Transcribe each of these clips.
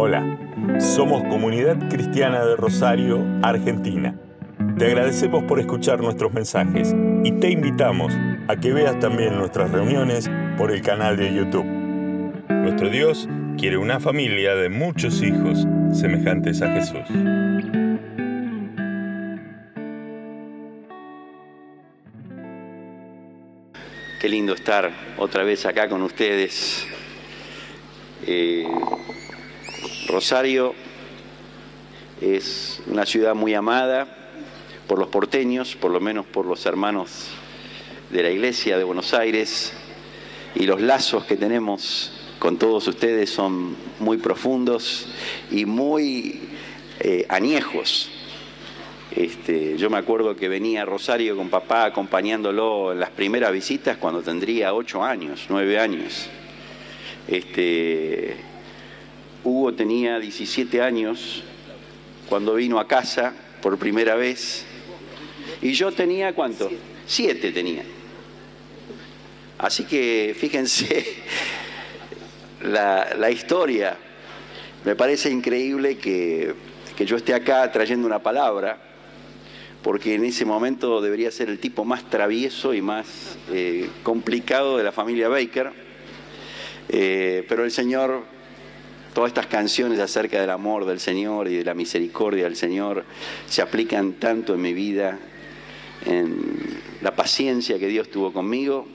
Hola, somos Comunidad Cristiana de Rosario, Argentina. Te agradecemos por escuchar nuestros mensajes y te invitamos a que veas también nuestras reuniones por el canal de YouTube. Nuestro Dios quiere una familia de muchos hijos semejantes a Jesús. Qué lindo estar otra vez acá con ustedes. Eh, Rosario es una ciudad muy amada por los porteños, por lo menos por los hermanos de la iglesia de Buenos Aires, y los lazos que tenemos con todos ustedes son muy profundos y muy eh, añejos. Este, yo me acuerdo que venía a Rosario con papá acompañándolo en las primeras visitas cuando tendría ocho años, nueve años. Este, Hugo tenía 17 años cuando vino a casa por primera vez y yo tenía cuánto? Siete tenía. Así que fíjense la, la historia. Me parece increíble que, que yo esté acá trayendo una palabra porque en ese momento debería ser el tipo más travieso y más eh, complicado de la familia Baker. Eh, pero el Señor, todas estas canciones acerca del amor del Señor y de la misericordia del Señor se aplican tanto en mi vida, en la paciencia que Dios tuvo conmigo.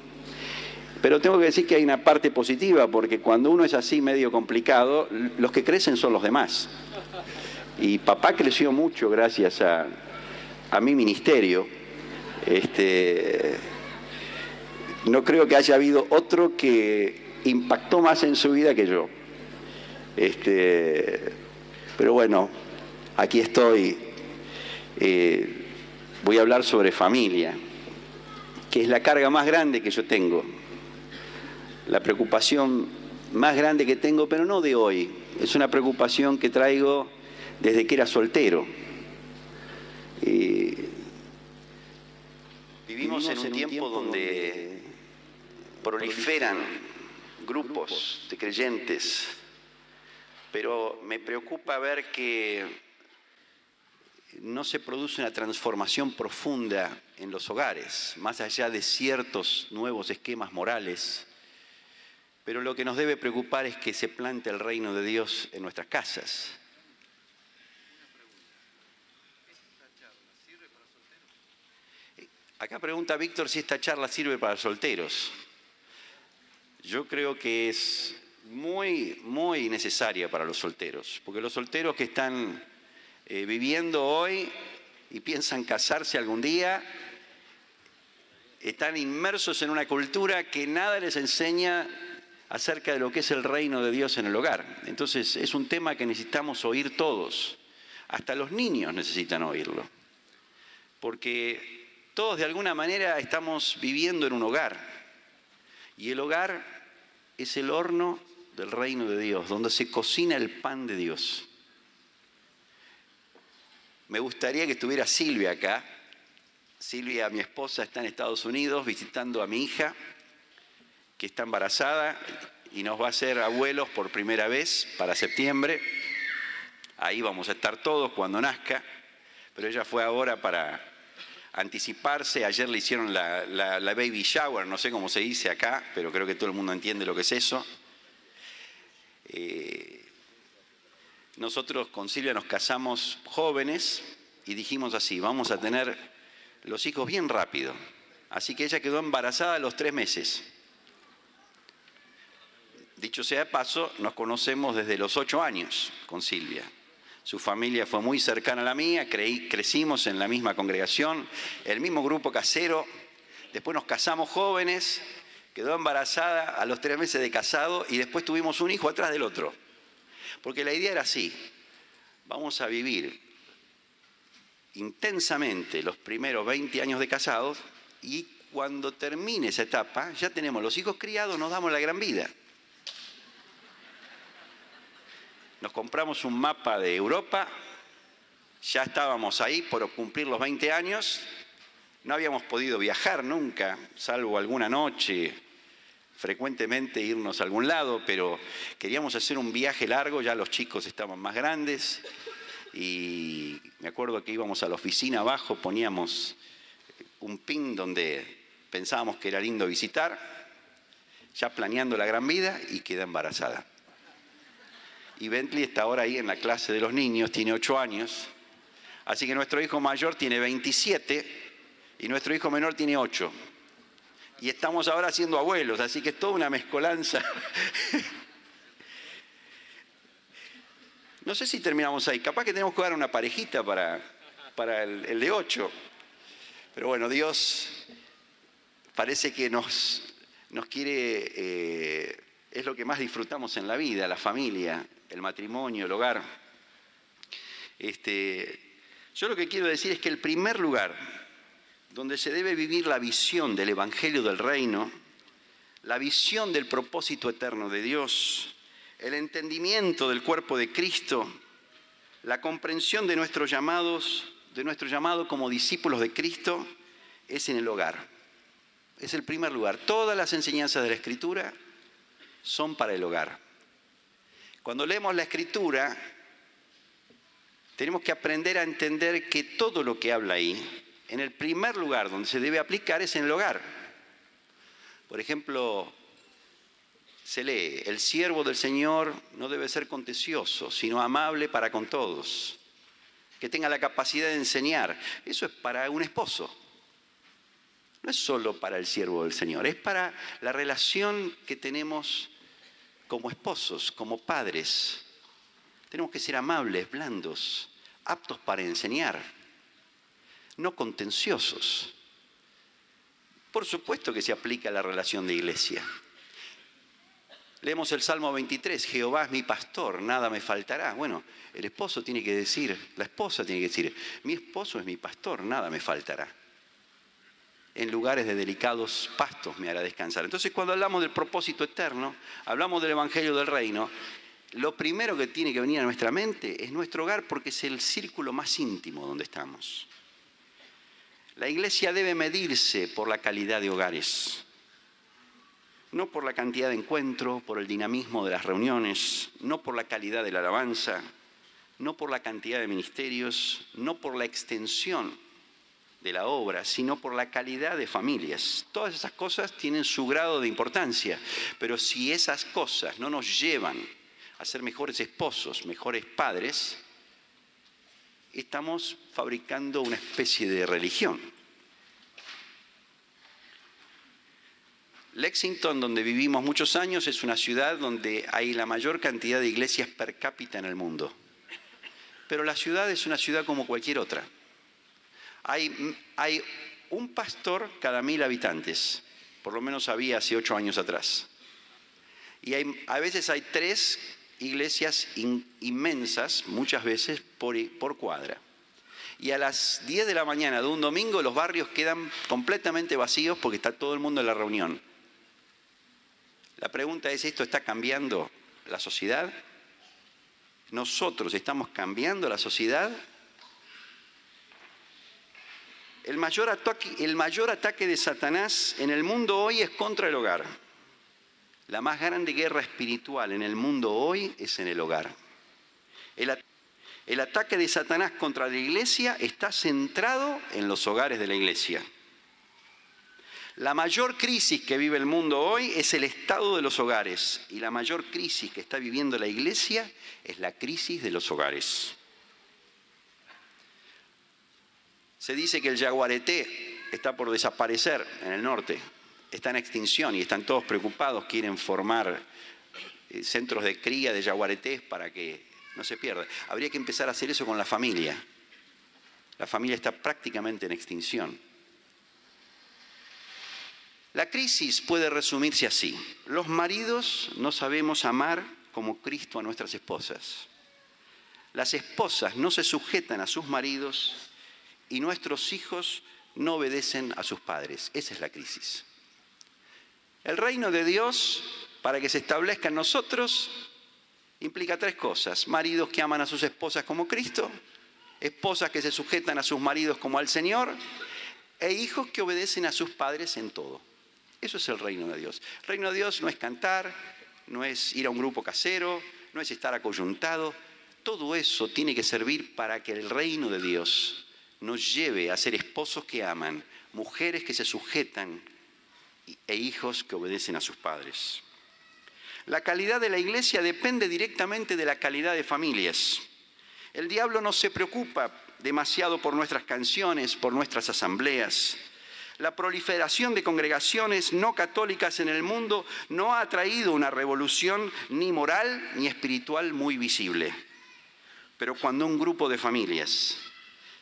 Pero tengo que decir que hay una parte positiva, porque cuando uno es así medio complicado, los que crecen son los demás. Y papá creció mucho gracias a, a mi ministerio, este, no creo que haya habido otro que impactó más en su vida que yo. Este, pero bueno, aquí estoy. Eh, voy a hablar sobre familia, que es la carga más grande que yo tengo, la preocupación más grande que tengo, pero no de hoy. Es una preocupación que traigo desde que era soltero. Eh, vivimos, en un, tiempo, donde, proliferan grupos de creyentes, pero me preocupa ver que no se produce una transformación profunda en los hogares, más allá de ciertos nuevos esquemas morales. Pero lo que nos debe preocupar es que se plante el reino de Dios en nuestras casas. Acá pregunta Víctor si esta charla sirve para solteros. Yo creo que es muy, muy necesaria para los solteros, porque los solteros que están eh, viviendo hoy y piensan casarse algún día, están inmersos en una cultura que nada les enseña acerca de lo que es el reino de Dios en el hogar. Entonces es un tema que necesitamos oír todos, hasta los niños necesitan oírlo, porque todos de alguna manera estamos viviendo en un hogar. Y el hogar es el horno del reino de Dios, donde se cocina el pan de Dios. Me gustaría que estuviera Silvia acá. Silvia, mi esposa, está en Estados Unidos visitando a mi hija, que está embarazada y nos va a hacer abuelos por primera vez para septiembre. Ahí vamos a estar todos cuando nazca, pero ella fue ahora para anticiparse. Ayer le hicieron la, baby shower, no sé cómo se dice acá, pero creo que todo el mundo entiende lo que es eso. Eh, nosotros con Silvia nos casamos jóvenes y dijimos así, vamos a tener los hijos bien rápido. Así que ella quedó embarazada a los tres meses. Dicho sea de paso, nos conocemos desde los ocho años con Silvia. Su familia fue muy cercana a la mía, crecimos en la misma congregación, el mismo grupo casero. Después nos casamos jóvenes, quedó embarazada a los tres meses de casado y después tuvimos un hijo atrás del otro. Porque la idea era así, vamos a vivir intensamente los primeros 20 años de casados y cuando termine esa etapa, ya tenemos los hijos criados, nos damos la gran vida. nos compramos un mapa de Europa, ya estábamos ahí por cumplir los 20 años, no habíamos podido viajar nunca, salvo alguna noche frecuentemente irnos a algún lado, pero queríamos hacer un viaje largo, ya los chicos estaban más grandes y me acuerdo que íbamos a la oficina abajo, poníamos un pin donde pensábamos que era lindo visitar, ya planeando la gran vida y queda embarazada. Y Bentley está ahora ahí en la clase de los niños, tiene 8 años, así que nuestro hijo mayor tiene 27 y nuestro hijo menor tiene 8 y estamos ahora siendo abuelos, así que es toda una mezcolanza. No sé si terminamos ahí, capaz que tenemos que dar una parejita para, para el, de ocho, pero bueno, Dios parece que nos, nos quiere, eh, es lo que más disfrutamos en la vida, la familia, el matrimonio, el hogar. Este, yo lo que quiero decir es que el primer lugar donde se debe vivir la visión del Evangelio del Reino, la visión del propósito eterno de Dios, el entendimiento del cuerpo de Cristo, la comprensión de nuestros llamados, de nuestro llamado como discípulos de Cristo, es en el hogar. Es el primer lugar. Todas las enseñanzas de la Escritura son para el hogar. Cuando leemos la Escritura, tenemos que aprender a entender que todo lo que habla ahí en el primer lugar donde se debe aplicar es en el hogar. Por ejemplo, se lee, el siervo del Señor no debe ser contencioso, sino amable para con todos, que tenga la capacidad de enseñar. Eso es para un esposo. No es solo para el siervo del Señor, es para la relación que tenemos como esposos, como padres. Tenemos que ser amables, blandos, aptos para enseñar no contenciosos. Por supuesto que se aplica a la relación de iglesia. Leemos el Salmo 23, Jehová es mi pastor, nada me faltará. Bueno, el esposo tiene que decir, la esposa tiene que decir, mi esposo es mi pastor, nada me faltará. En lugares de delicados pastos me hará descansar. Entonces cuando hablamos del propósito eterno, hablamos del Evangelio del Reino, lo primero que tiene que venir a nuestra mente es nuestro hogar porque es el círculo más íntimo donde estamos. La iglesia debe medirse por la calidad de hogares, no por la cantidad de encuentro, por el dinamismo de las reuniones, no por la calidad de la alabanza, no por la cantidad de ministerios, no por la extensión de la obra, sino por la calidad de familias. Todas esas cosas tienen su grado de importancia, pero si esas cosas no nos llevan a ser mejores esposos, mejores padres, estamos fabricando una especie de religión. Lexington, donde vivimos muchos años, es una ciudad donde hay la mayor cantidad de iglesias per cápita en el mundo. Pero la ciudad es una ciudad como cualquier otra. Hay, hay un pastor cada mil habitantes, por lo menos había hace ocho años atrás. Y a veces hay tres iglesias inmensas, muchas veces por, por cuadra. Y a las 10 de la mañana de un domingo los barrios quedan completamente vacíos porque está todo el mundo en la reunión. La pregunta es, ¿esto está cambiando la sociedad? ¿Nosotros estamos cambiando la sociedad? El mayor, ataque, el mayor ataque de Satanás en el mundo hoy es contra el hogar. La más grande guerra espiritual en el mundo hoy es en el hogar. El, ataque de Satanás contra la iglesia está centrado en los hogares de la iglesia. La mayor crisis que vive el mundo hoy es el estado de los hogares y la mayor crisis que está viviendo la iglesia es la crisis de los hogares. Se dice que el jaguareté está por desaparecer en el norte está en extinción y están todos preocupados, quieren formar eh, centros de cría de yaguaretés para que no se pierda. Habría que empezar a hacer eso con la familia. La familia está prácticamente en extinción. La crisis puede resumirse así. Los maridos no sabemos amar como Cristo a nuestras esposas. Las esposas no se sujetan a sus maridos y nuestros hijos no obedecen a sus padres. Esa es la crisis. El reino de Dios, para que se establezca en nosotros, implica tres cosas. Maridos que aman a sus esposas como Cristo, esposas que se sujetan a sus maridos como al Señor, e hijos que obedecen a sus padres en todo. Eso es el reino de Dios. El reino de Dios no es cantar, no es ir a un grupo casero, no es estar acoyuntado. Todo eso tiene que servir para que el reino de Dios nos lleve a ser esposos que aman, mujeres que se sujetan e hijos que obedecen a sus padres. La calidad de la iglesia depende directamente de la calidad de familias. El diablo no se preocupa demasiado por nuestras canciones, por nuestras asambleas. La proliferación de congregaciones no católicas en el mundo no ha traído una revolución ni moral ni espiritual muy visible. Pero cuando un grupo de familias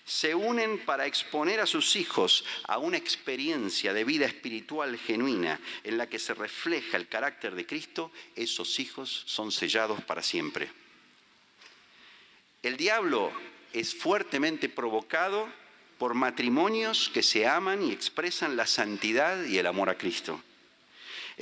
se unen para exponer a sus hijos a una experiencia de vida espiritual genuina en la que se refleja el carácter de Cristo, esos hijos son sellados para siempre. El diablo es fuertemente provocado por matrimonios que se aman y expresan la santidad y el amor a Cristo.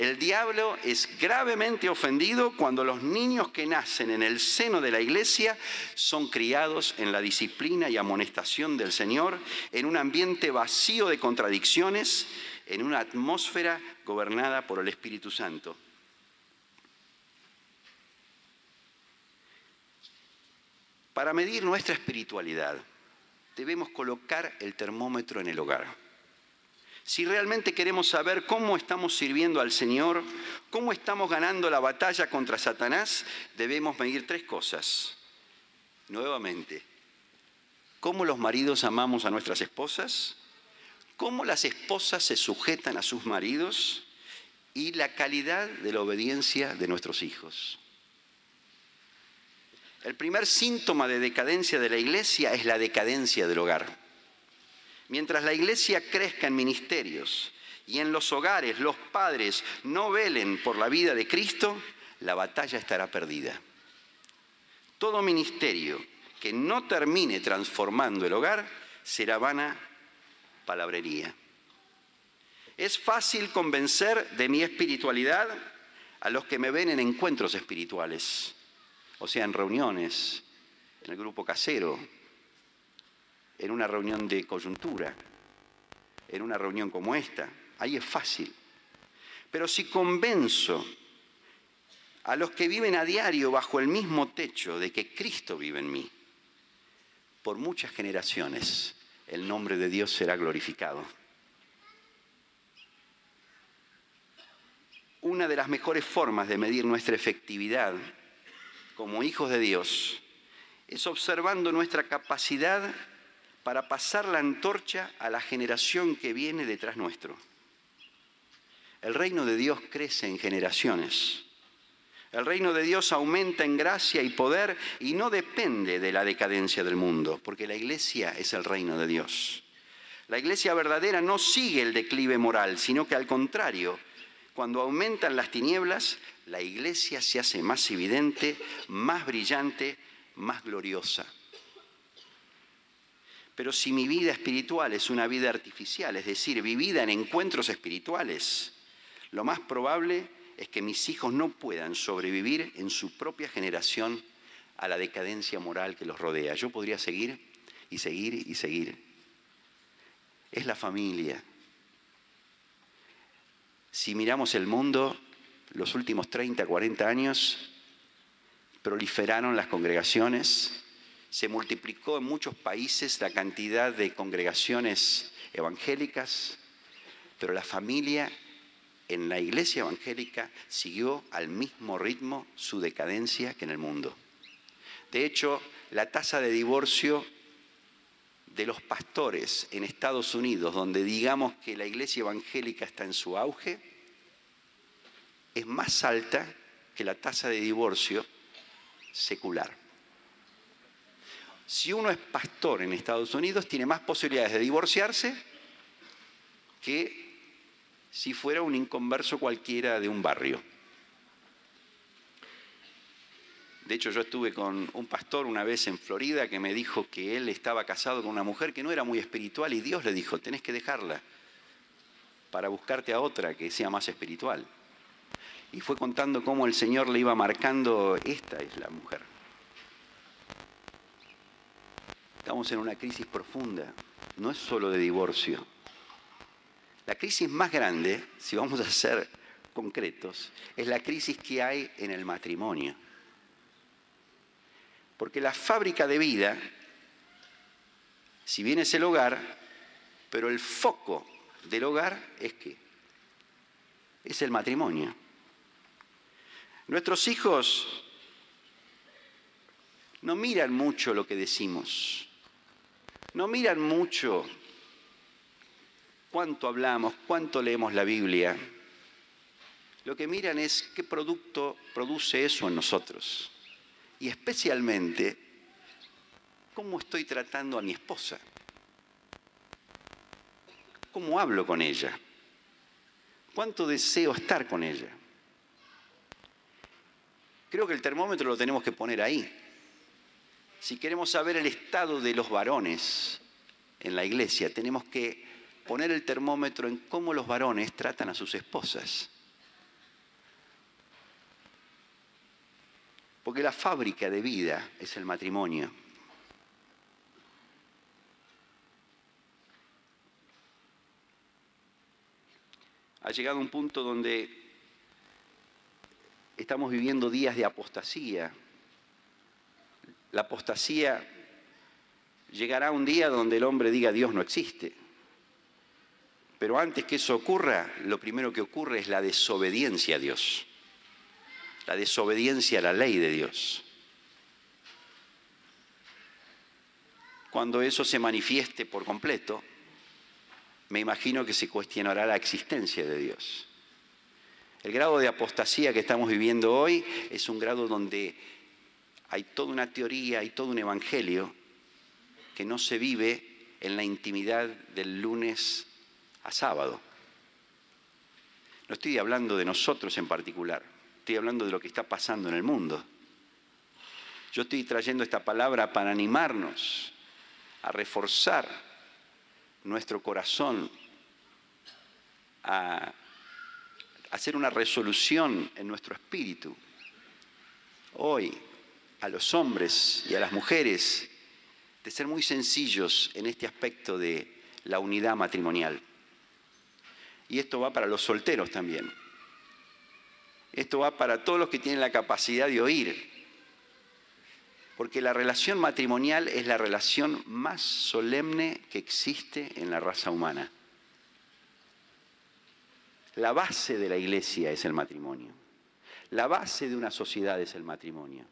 El diablo es gravemente ofendido cuando los niños que nacen en el seno de la iglesia son criados en la disciplina y amonestación del Señor, en un ambiente vacío de contradicciones, en una atmósfera gobernada por el Espíritu Santo. Para medir nuestra espiritualidad, debemos colocar el termómetro en el hogar. Si realmente queremos saber cómo estamos sirviendo al Señor, cómo estamos ganando la batalla contra Satanás, debemos medir tres cosas. Nuevamente, cómo los maridos amamos a nuestras esposas, cómo las esposas se sujetan a sus maridos y la calidad de la obediencia de nuestros hijos. El primer síntoma de decadencia de la iglesia es la decadencia del hogar. Mientras la iglesia crezca en ministerios y en los hogares los padres no velen por la vida de Cristo, la batalla estará perdida. Todo ministerio que no termine transformando el hogar será vana palabrería. Es fácil convencer de mi espiritualidad a los que me ven en encuentros espirituales, o sea, en reuniones, en el grupo casero, en una reunión de coyuntura, en una reunión como esta. Ahí es fácil. Pero si convenzo a los que viven a diario bajo el mismo techo de que Cristo vive en mí, por muchas generaciones el nombre de Dios será glorificado. Una de las mejores formas de medir nuestra efectividad como hijos de Dios es observando nuestra capacidad para pasar la antorcha a la generación que viene detrás nuestro. El reino de Dios crece en generaciones. El reino de Dios aumenta en gracia y poder y no depende de la decadencia del mundo, porque la iglesia es el reino de Dios. La iglesia verdadera no sigue el declive moral, sino que al contrario, cuando aumentan las tinieblas, la iglesia se hace más evidente, más brillante, más gloriosa. Pero si mi vida espiritual es una vida artificial, es decir, vivida en encuentros espirituales, lo más probable es que mis hijos no puedan sobrevivir en su propia generación a la decadencia moral que los rodea. Yo podría seguir y seguir y seguir. Es la familia. Si miramos el mundo, los últimos 30, 40 años, proliferaron las congregaciones, se multiplicó en muchos países la cantidad de congregaciones evangélicas, pero la familia en la iglesia evangélica siguió al mismo ritmo su decadencia que en el mundo. De hecho, la tasa de divorcio de los pastores en Estados Unidos, donde digamos que la iglesia evangélica está en su auge, es más alta que la tasa de divorcio secular si uno es pastor en Estados Unidos, tiene más posibilidades de divorciarse que si fuera un inconverso cualquiera de un barrio. De hecho, yo estuve con un pastor una vez en Florida que me dijo que él estaba casado con una mujer que no era muy espiritual y Dios le dijo, tenés que dejarla para buscarte a otra que sea más espiritual. Y fue contando cómo el Señor le iba marcando, esta es la mujer. Estamos en una crisis profunda, no es solo de divorcio. La crisis más grande, si vamos a ser concretos, es la crisis que hay en el matrimonio. Porque la fábrica de vida, si bien es el hogar, pero el foco del hogar es qué? Es el matrimonio. Nuestros hijos no miran mucho lo que decimos, no miran mucho cuánto hablamos, cuánto leemos la Biblia. Lo que miran es qué producto produce eso en nosotros. Y especialmente, cómo estoy tratando a mi esposa. ¿Cómo hablo con ella? ¿Cuánto deseo estar con ella? Creo que el termómetro lo tenemos que poner ahí. Si queremos saber el estado de los varones en la iglesia, tenemos que poner el termómetro en cómo los varones tratan a sus esposas. Porque la fábrica de vida es el matrimonio. Ha llegado un punto donde estamos viviendo días de apostasía. La apostasía llegará un día donde el hombre diga Dios no existe. Pero antes que eso ocurra, lo primero que ocurre es la desobediencia a Dios, la desobediencia a la ley de Dios. Cuando eso se manifieste por completo, me imagino que se cuestionará la existencia de Dios. El grado de apostasía que estamos viviendo hoy es un grado donde hay toda una teoría, hay todo un evangelio que no se vive en la intimidad del lunes a sábado. No estoy hablando de nosotros en particular, estoy hablando de lo que está pasando en el mundo. Yo estoy trayendo esta palabra para animarnos a reforzar nuestro corazón, a hacer una resolución en nuestro espíritu. Hoy, a los hombres y a las mujeres, de ser muy sencillos en este aspecto de la unidad matrimonial. Y esto va para los solteros también. Esto va para todos los que tienen la capacidad de oír. Porque la relación matrimonial es la relación más solemne que existe en la raza humana. La base de la iglesia es el matrimonio. La base de una sociedad es el matrimonio.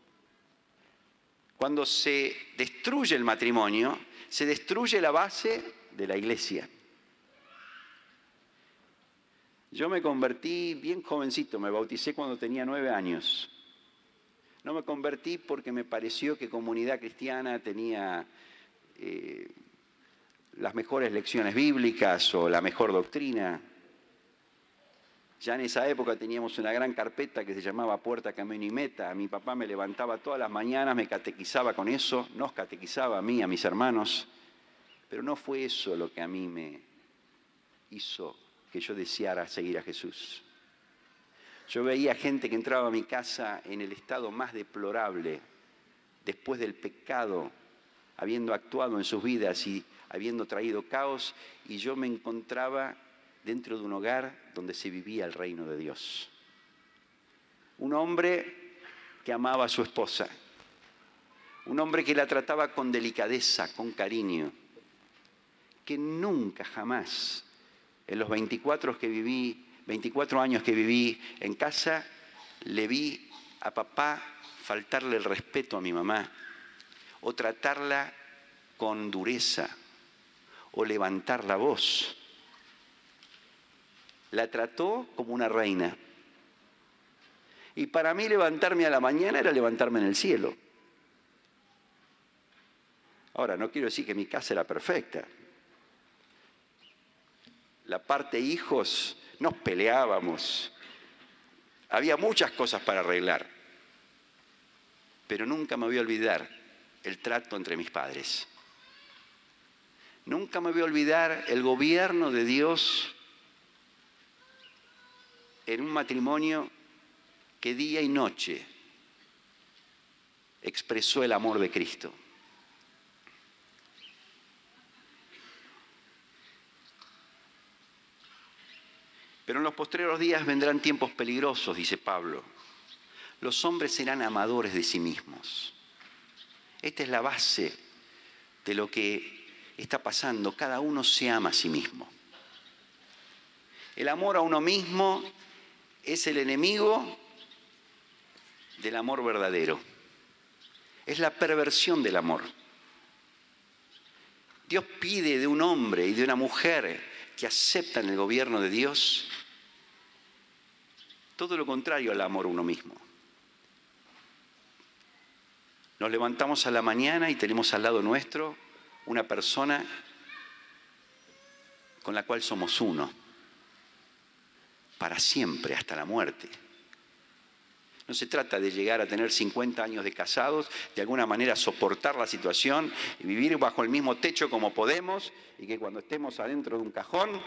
Cuando se destruye el matrimonio, se destruye la base de la iglesia. Yo me convertí bien jovencito, me bauticé cuando tenía nueve años. No me convertí porque me pareció que comunidad cristiana tenía eh, las mejores lecciones bíblicas o la mejor doctrina. Ya en esa época teníamos una gran carpeta que se llamaba Puerta, Camino y Meta. Mi papá me levantaba todas las mañanas, me catequizaba con eso, nos catequizaba a mí, a mis hermanos. Pero no fue eso lo que a mí me hizo que yo deseara seguir a Jesús. Yo veía gente que entraba a mi casa en el estado más deplorable, después del pecado, habiendo actuado en sus vidas y habiendo traído caos, y yo me encontraba dentro de un hogar donde se vivía el reino de Dios. Un hombre que amaba a su esposa, un hombre que la trataba con delicadeza, con cariño, que nunca jamás en los 24 que viví, 24 años que viví en casa, le vi a papá faltarle el respeto a mi mamá o tratarla con dureza o levantar la voz. La trató como una reina. Y para mí levantarme a la mañana era levantarme en el cielo. Ahora, no quiero decir que mi casa era perfecta la parte hijos, nos peleábamos. Había muchas cosas para arreglar. Pero nunca me voy a olvidar el trato entre mis padres. Nunca me voy a olvidar el gobierno de Dios en un matrimonio que día y noche expresó el amor de Cristo. Pero en los postreros días vendrán tiempos peligrosos, dice Pablo. Los hombres serán amadores de sí mismos. Esta es la base de lo que está pasando. Cada uno se ama a sí mismo. El amor a uno mismo es el enemigo del amor verdadero. Es la perversión del amor. Dios pide de un hombre y de una mujer que aceptan el gobierno de Dios todo lo contrario al amor a uno mismo. Nos levantamos a la mañana y tenemos al lado nuestro una persona con la cual somos uno, para siempre, hasta la muerte. No se trata de llegar a tener 50 años de casados, de alguna manera soportar la situación y vivir bajo el mismo techo como podemos y que cuando estemos adentro de un cajón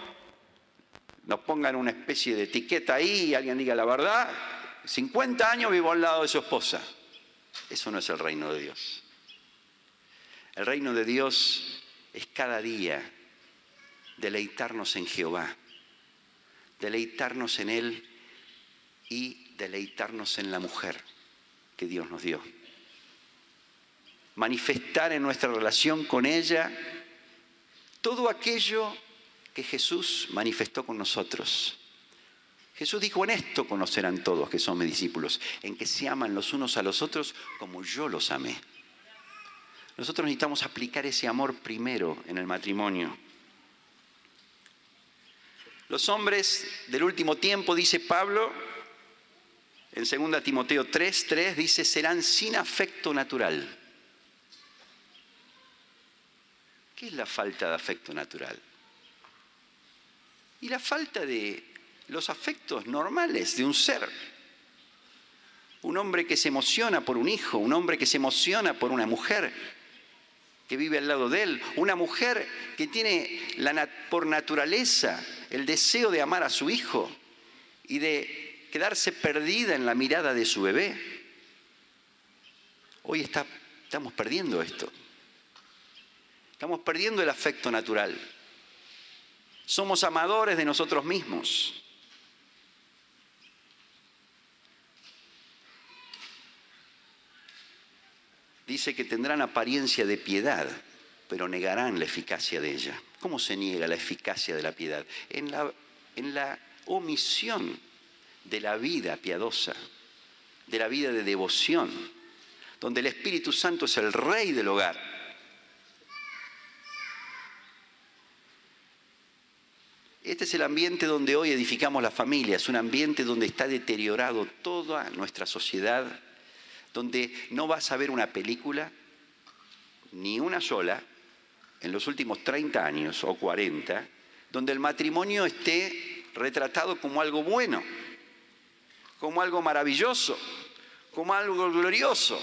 nos pongan una especie de etiqueta ahí y alguien diga la verdad. 50 años vivo al lado de su esposa. Eso no es el reino de Dios. El reino de Dios es cada día deleitarnos en Jehová, deleitarnos en Él y deleitarnos en la mujer que Dios nos dio. Manifestar en nuestra relación con ella todo aquello que Jesús manifestó con nosotros. Jesús dijo, en esto conocerán todos que son mis discípulos, en que se aman los unos a los otros como yo los amé. Nosotros necesitamos aplicar ese amor primero en el matrimonio. Los hombres del último tiempo, dice Pablo, en 2 Timoteo 3, 3 dice, serán sin afecto natural. ¿Qué es la falta de afecto natural? Y la falta de los afectos normales de un ser. Un hombre que se emociona por un hijo, un hombre que se emociona por una mujer que vive al lado de él, una mujer que tiene por naturaleza el deseo de amar a su hijo y de quedarse perdida en la mirada de su bebé. Hoy estamos perdiendo esto. Estamos perdiendo el afecto natural. Somos amadores de nosotros mismos. Dice que tendrán apariencia de piedad, pero negarán la eficacia de ella. ¿Cómo se niega la eficacia de la piedad? En la, en la omisión de la vida piadosa, de la vida de devoción, donde el Espíritu Santo es el rey del hogar. Este es el ambiente donde hoy edificamos la familia, es un ambiente donde está deteriorado toda nuestra sociedad, donde no vas a ver una película, ni una sola, en los últimos 30 años o 40, donde el matrimonio esté retratado como algo bueno como algo maravilloso, como algo glorioso.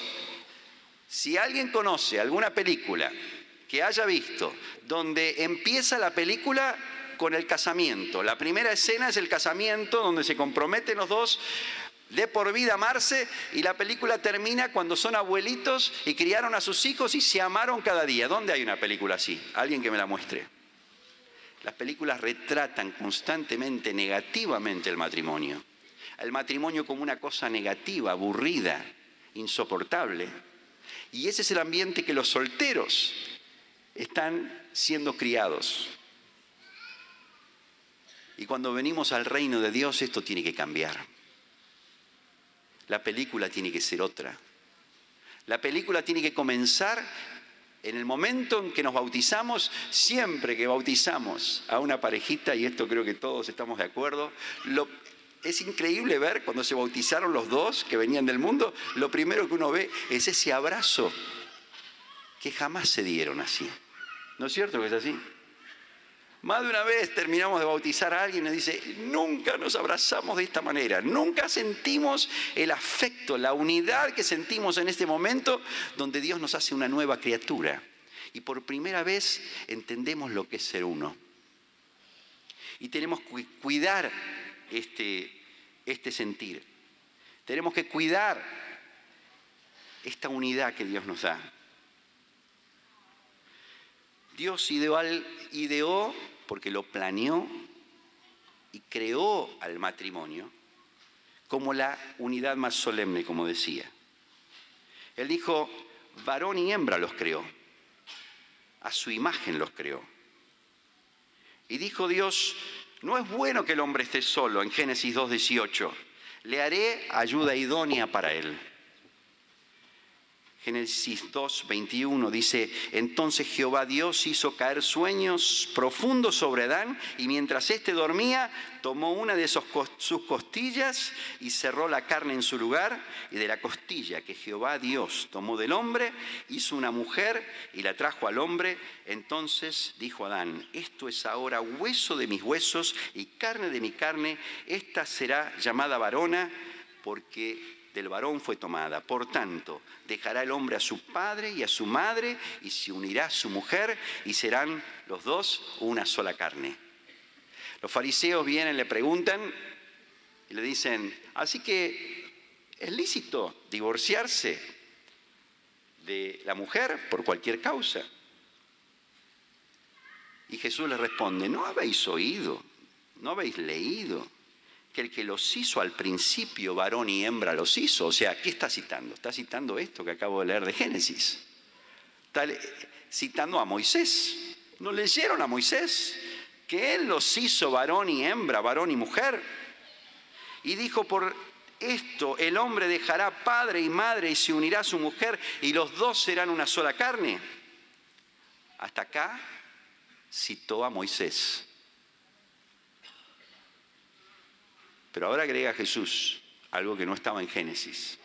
Si alguien conoce alguna película que haya visto donde empieza la película con el casamiento, la primera escena es el casamiento donde se comprometen los dos de por vida amarse y la película termina cuando son abuelitos y criaron a sus hijos y se amaron cada día. ¿Dónde hay una película así? Alguien que me la muestre. Las películas retratan constantemente negativamente el matrimonio al matrimonio como una cosa negativa, aburrida, insoportable. Y ese es el ambiente que los solteros están siendo criados. Y cuando venimos al reino de Dios esto tiene que cambiar. La película tiene que ser otra. La película tiene que comenzar en el momento en que nos bautizamos, siempre que bautizamos a una parejita, y esto creo que todos estamos de acuerdo, lo, es increíble ver cuando se bautizaron los dos que venían del mundo, lo primero que uno ve es ese abrazo que jamás se dieron así. ¿No es cierto que es así? Más de una vez terminamos de bautizar a alguien y nos dice, nunca nos abrazamos de esta manera, nunca sentimos el afecto, la unidad que sentimos en este momento donde Dios nos hace una nueva criatura. Y por primera vez entendemos lo que es ser uno. Y tenemos que cuidar este, este sentir. Tenemos que cuidar esta unidad que Dios nos da. Dios ideó, ideó porque lo planeó, y creó al matrimonio como la unidad más solemne, como decía. Él dijo, varón y hembra los creó, a su imagen los creó. Y dijo Dios, no es bueno que el hombre esté solo, en Génesis 2.18, le haré ayuda idónea para él. Génesis 2, 21 dice, entonces Jehová Dios hizo caer sueños profundos sobre Adán y mientras éste dormía, tomó una de sus costillas y cerró la carne en su lugar y de la costilla que Jehová Dios tomó del hombre, hizo una mujer y la trajo al hombre. Entonces dijo Adán, esto es ahora hueso de mis huesos y carne de mi carne, esta será llamada varona porque del varón fue tomada. Por tanto, dejará el hombre a su padre y a su madre y se unirá a su mujer y serán los dos una sola carne. Los fariseos vienen, le preguntan y le dicen, así que es lícito divorciarse de la mujer por cualquier causa. Y Jesús les responde, ¿no habéis oído? ¿No habéis leído? Que el que los hizo al principio, varón y hembra, los hizo. O sea, ¿qué está citando? Está citando esto que acabo de leer de Génesis. Está citando a Moisés. ¿No leyeron a Moisés? Que él los hizo varón y hembra, varón y mujer. Y dijo, por esto el hombre dejará padre y madre y se unirá a su mujer y los dos serán una sola carne. Hasta acá citó a Moisés. Pero ahora agrega Jesús algo que no estaba en Génesis.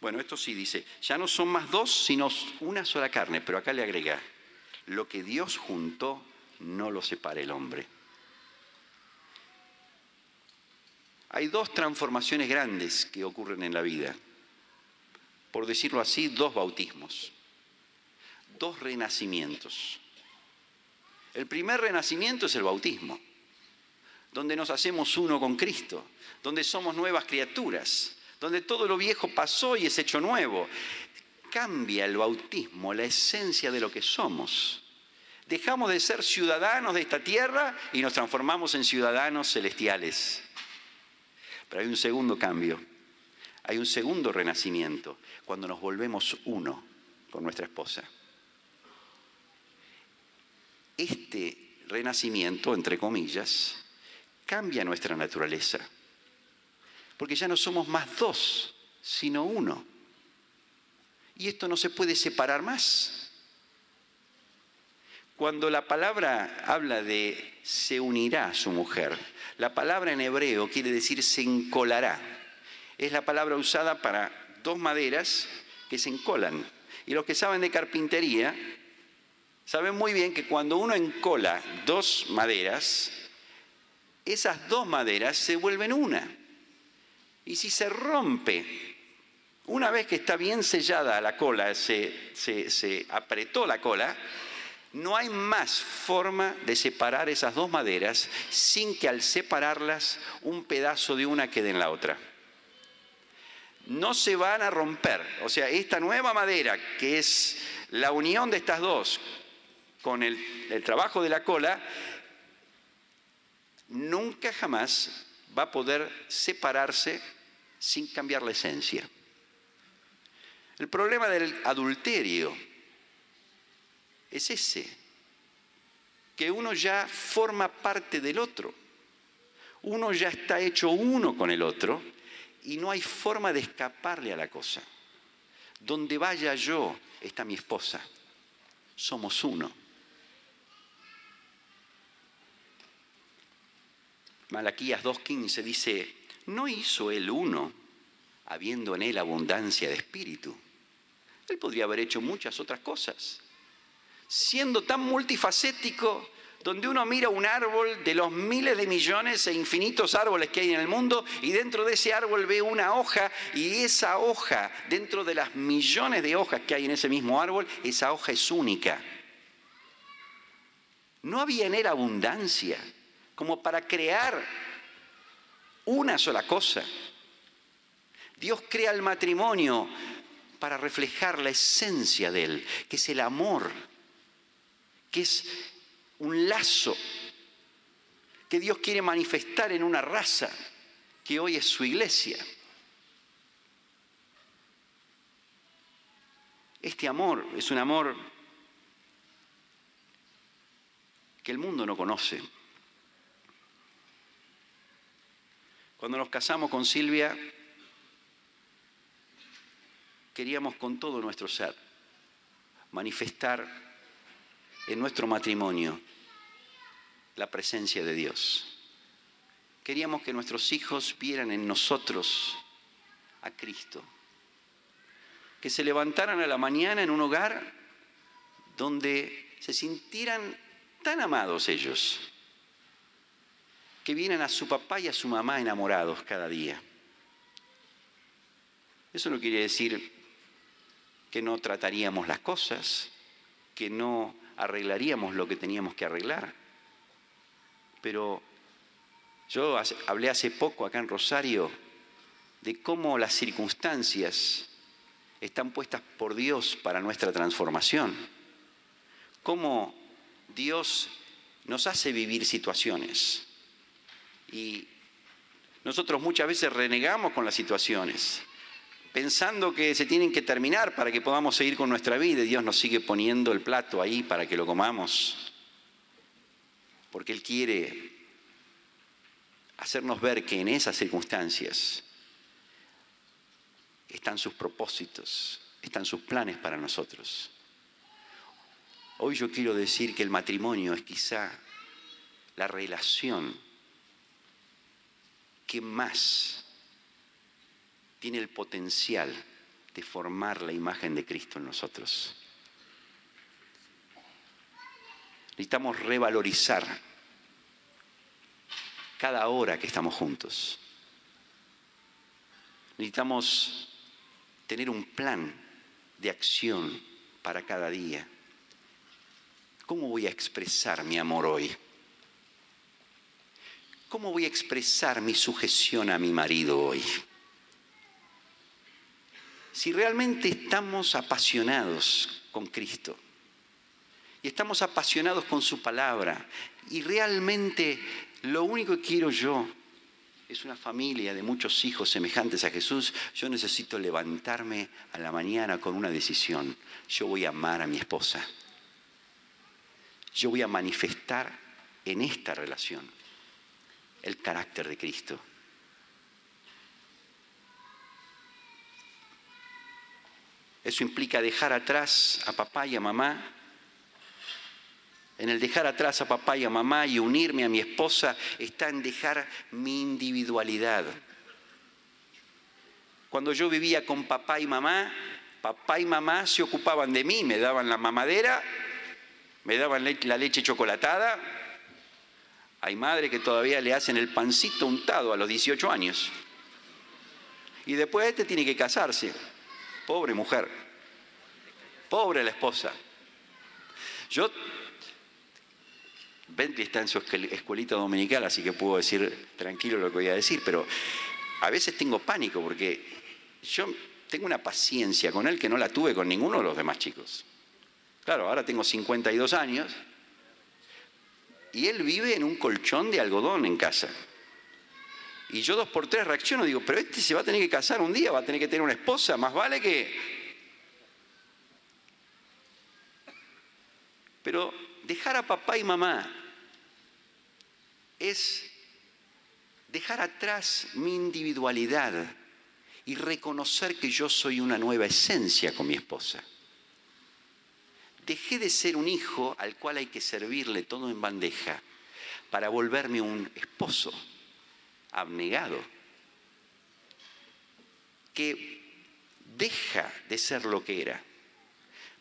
Bueno, esto sí dice, ya no son más dos, sino una sola carne, pero acá le agrega, lo que Dios juntó, no lo separe el hombre. Hay dos transformaciones grandes que ocurren en la vida. Por decirlo así, dos bautismos, dos renacimientos. El primer renacimiento es el bautismo donde nos hacemos uno con Cristo, donde somos nuevas criaturas, donde todo lo viejo pasó y es hecho nuevo. Cambia el bautismo, la esencia de lo que somos. Dejamos de ser ciudadanos de esta tierra y nos transformamos en ciudadanos celestiales. Pero hay un segundo cambio, hay un segundo renacimiento, cuando nos volvemos uno con nuestra esposa. Este renacimiento, entre comillas, cambia nuestra naturaleza. Porque ya no somos más dos, sino uno. Y esto no se puede separar más. Cuando la palabra habla de se unirá a su mujer, la palabra en hebreo quiere decir se encolará. Es la palabra usada para dos maderas que se encolan. Y los que saben de carpintería saben muy bien que cuando uno encola dos maderas, esas dos maderas se vuelven una. Y si se rompe, una vez que está bien sellada la cola, se, se, apretó la cola, no hay más forma de separar esas dos maderas sin que al separarlas un pedazo de una quede en la otra. No se van a romper. O sea, esta nueva madera, que es la unión de estas dos con el, el trabajo de la cola, nunca jamás va a poder separarse sin cambiar la esencia. El problema del adulterio es ese, que uno ya forma parte del otro, uno ya está hecho uno con el otro y no hay forma de escaparle a la cosa. Donde vaya yo está mi esposa, somos uno. Malaquías 2.15 dice, ¿no hizo él uno, habiendo en él abundancia de espíritu? Él podría haber hecho muchas otras cosas. Siendo tan multifacético, donde uno mira un árbol de los miles de millones e infinitos árboles que hay en el mundo y dentro de ese árbol ve una hoja y esa hoja, dentro de las millones de hojas que hay en ese mismo árbol, esa hoja es única. No había en él abundancia como para crear una sola cosa. Dios crea el matrimonio para reflejar la esencia de él, que es el amor, que es un lazo que Dios quiere manifestar en una raza que hoy es su iglesia. Este amor es un amor que el mundo no conoce. Cuando nos casamos con Silvia, queríamos con todo nuestro ser manifestar en nuestro matrimonio la presencia de Dios. Queríamos que nuestros hijos vieran en nosotros a Cristo. Que se levantaran a la mañana en un hogar donde se sintieran tan amados ellos, que vienen a su papá y a su mamá enamorados cada día. Eso no quiere decir que no trataríamos las cosas, que no arreglaríamos lo que teníamos que arreglar. Pero yo hablé hace poco acá en Rosario de cómo las circunstancias están puestas por Dios para nuestra transformación. Cómo Dios nos hace vivir situaciones. Y nosotros muchas veces renegamos con las situaciones, pensando que se tienen que terminar para que podamos seguir con nuestra vida. Y Dios nos sigue poniendo el plato ahí para que lo comamos. Porque Él quiere hacernos ver que en esas circunstancias están sus propósitos, están sus planes para nosotros. Hoy yo quiero decir que el matrimonio es quizá la relación que más tiene el potencial de formar la imagen de Cristo en nosotros. Necesitamos revalorizar cada hora que estamos juntos. Necesitamos tener un plan de acción para cada día. ¿Cómo voy a expresar mi amor hoy? ¿Cómo voy a expresar mi sujeción a mi marido hoy? Si realmente estamos apasionados con Cristo y estamos apasionados con su palabra y realmente lo único que quiero yo es una familia de muchos hijos semejantes a Jesús. Yo necesito levantarme a la mañana con una decisión. Yo voy a amar a mi esposa. Yo voy a manifestar en esta relación el carácter de Cristo. Eso implica dejar atrás a papá y a mamá en el dejar atrás a papá y a mamá y unirme a mi esposa está en dejar mi individualidad. Cuando yo vivía con papá y mamá, papá y mamá se ocupaban de mí, me daban la mamadera, me daban la leche chocolatada. Hay madres que todavía le hacen el pancito untado a los 18 años. Y después este tiene que casarse. Pobre mujer. Pobre la esposa. Yo Bentley está en su escuelita dominical, así que puedo decir tranquilo lo que voy a decir, pero a veces tengo pánico porque yo tengo una paciencia con él que no la tuve con ninguno de los demás chicos. Claro, ahora tengo 52 años y él vive en un colchón de algodón en casa. Y yo dos por tres reacciono, digo, pero este se va a tener que casar un día, va a tener que tener una esposa, más vale que... Pero dejar a papá y mamá es dejar atrás mi individualidad y reconocer que yo soy una nueva esencia con mi esposa. Dejé de ser un hijo al cual hay que servirle todo en bandeja para volverme un esposo abnegado, que deja de ser lo que era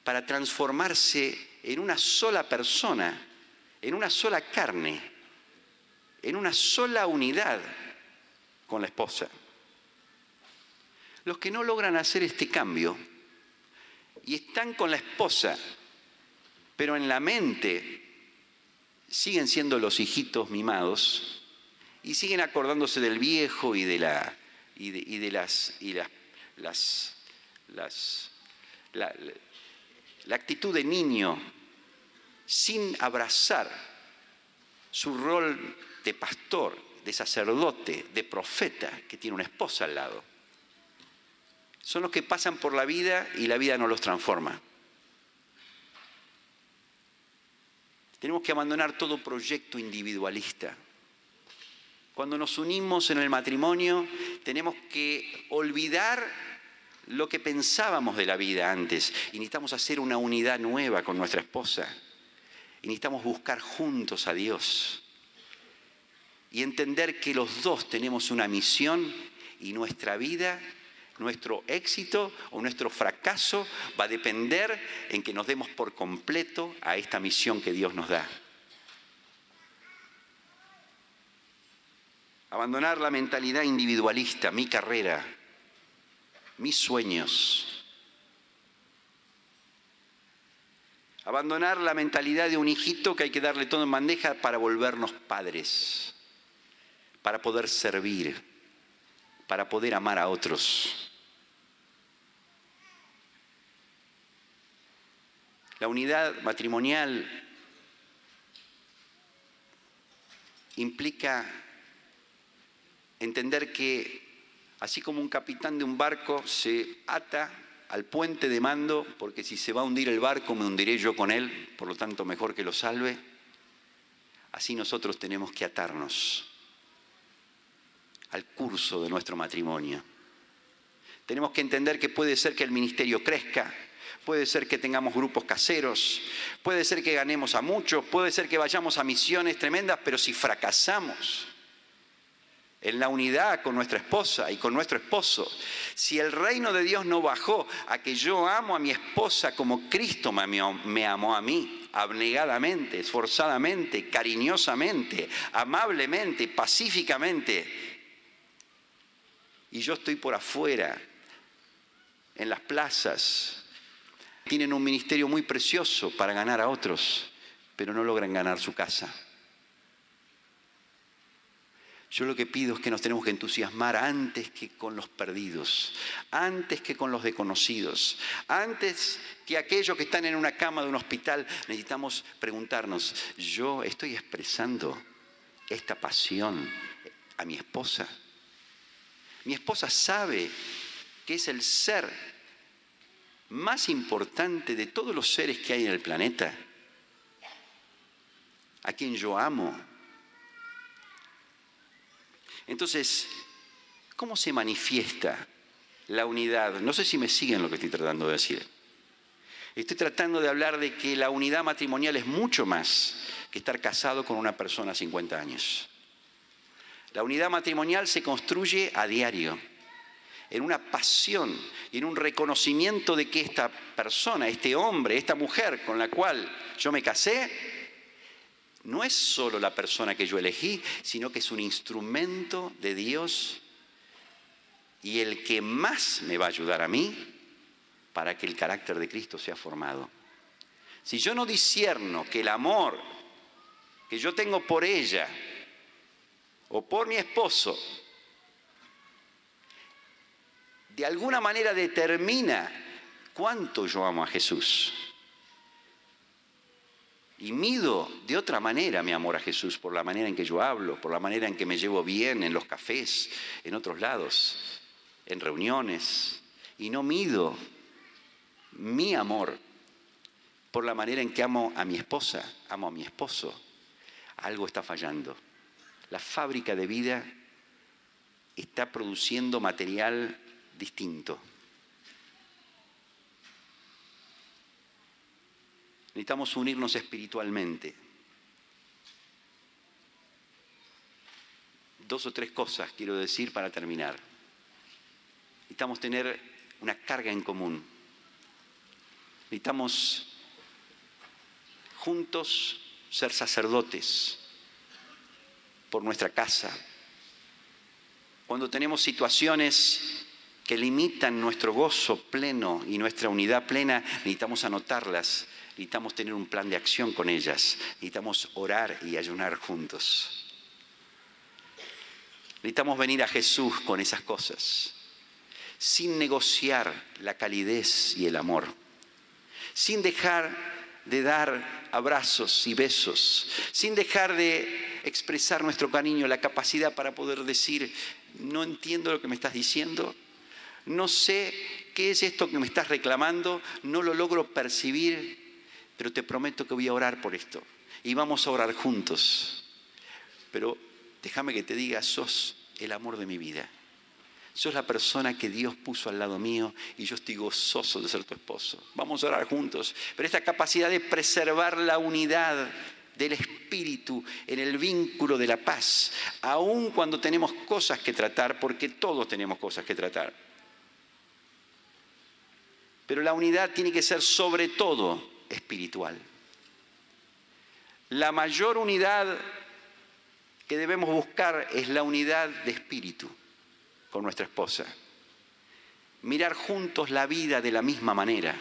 para transformarse en una sola persona, en una sola carne, en una sola unidad con la esposa. Los que no logran hacer este cambio y están con la esposa, pero en la mente siguen siendo los hijitos mimados y siguen acordándose del viejo y de la y de, las y las, las, las la, la actitud de niño sin abrazar su rol de pastor, de sacerdote, de profeta que tiene una esposa al lado. Son los que pasan por la vida y la vida no los transforma. Tenemos que abandonar todo proyecto individualista. Cuando nos unimos en el matrimonio, tenemos que olvidar lo que pensábamos de la vida antes y necesitamos hacer una unidad nueva con nuestra esposa. Y necesitamos buscar juntos a Dios y entender que los dos tenemos una misión y nuestra vida nuestro éxito o nuestro fracaso va a depender en que nos demos por completo a esta misión que Dios nos da. Abandonar la mentalidad individualista, mi carrera, mis sueños. Abandonar la mentalidad de un hijito que hay que darle todo en bandeja para volvernos padres, para poder servir, para poder amar a otros. La unidad matrimonial implica entender que así como un capitán de un barco se ata al puente de mando, porque si se va a hundir el barco me hundiré yo con él, por lo tanto mejor que lo salve, así nosotros tenemos que atarnos al curso de nuestro matrimonio. Tenemos que entender que puede ser que el ministerio crezca, puede ser que tengamos grupos caseros, puede ser que ganemos a muchos, puede ser que vayamos a misiones tremendas, pero si fracasamos en la unidad con nuestra esposa y con nuestro esposo, si el reino de Dios no bajó a que yo amo a mi esposa como Cristo me amó a mí, abnegadamente, esforzadamente, cariñosamente, amablemente, pacíficamente, y yo estoy por afuera, en las plazas, tienen un ministerio muy precioso para ganar a otros, pero no logran ganar su casa. Yo lo que pido es que nos tenemos que entusiasmar antes que con los perdidos, antes que con los desconocidos, antes que aquellos que están en una cama de un hospital. Necesitamos preguntarnos, ¿yo estoy expresando esta pasión a mi esposa? Mi esposa sabe que es el ser más importante de todos los seres que hay en el planeta, a quien yo amo. Entonces, ¿cómo se manifiesta la unidad? No sé si me siguen lo que estoy tratando de decir. Estoy tratando de hablar de que la unidad matrimonial es mucho más que estar casado con una persona a 50 años. La unidad matrimonial se construye a diario en una pasión y en un reconocimiento de que esta persona, este hombre, esta mujer con la cual yo me casé, no es solo la persona que yo elegí, sino que es un instrumento de Dios y el que más me va a ayudar a mí para que el carácter de Cristo sea formado. Si yo no disierno que el amor que yo tengo por ella o por mi esposo de alguna manera determina cuánto yo amo a Jesús. Y mido de otra manera mi amor a Jesús, por la manera en que yo hablo, por la manera en que me llevo bien en los cafés, en otros lados, en reuniones. Y no mido mi amor por la manera en que amo a mi esposa, amo a mi esposo. Algo está fallando. La fábrica de vida está produciendo material distinto. Necesitamos unirnos espiritualmente. Dos o tres cosas quiero decir para terminar. Necesitamos tener una carga en común. Necesitamos juntos ser sacerdotes por nuestra casa. Cuando tenemos situaciones que limitan nuestro gozo pleno y nuestra unidad plena, necesitamos anotarlas, necesitamos tener un plan de acción con ellas, necesitamos orar y ayunar juntos. Necesitamos venir a Jesús con esas cosas, sin negociar la calidez y el amor, sin dejar de dar abrazos y besos, sin dejar de expresar nuestro cariño, la capacidad para poder decir, no entiendo lo que me estás diciendo, no sé qué es esto que me estás reclamando, no lo logro percibir, pero te prometo que voy a orar por esto y vamos a orar juntos. Pero déjame que te diga, sos el amor de mi vida. Sos la persona que Dios puso al lado mío y yo estoy gozoso de ser tu esposo. Vamos a orar juntos. Pero esta capacidad de preservar la unidad del espíritu en el vínculo de la paz, aun cuando tenemos cosas que tratar, porque todos tenemos cosas que tratar. Pero la unidad tiene que ser sobre todo espiritual. La mayor unidad que debemos buscar es la unidad de espíritu con nuestra esposa. Mirar juntos la vida de la misma manera.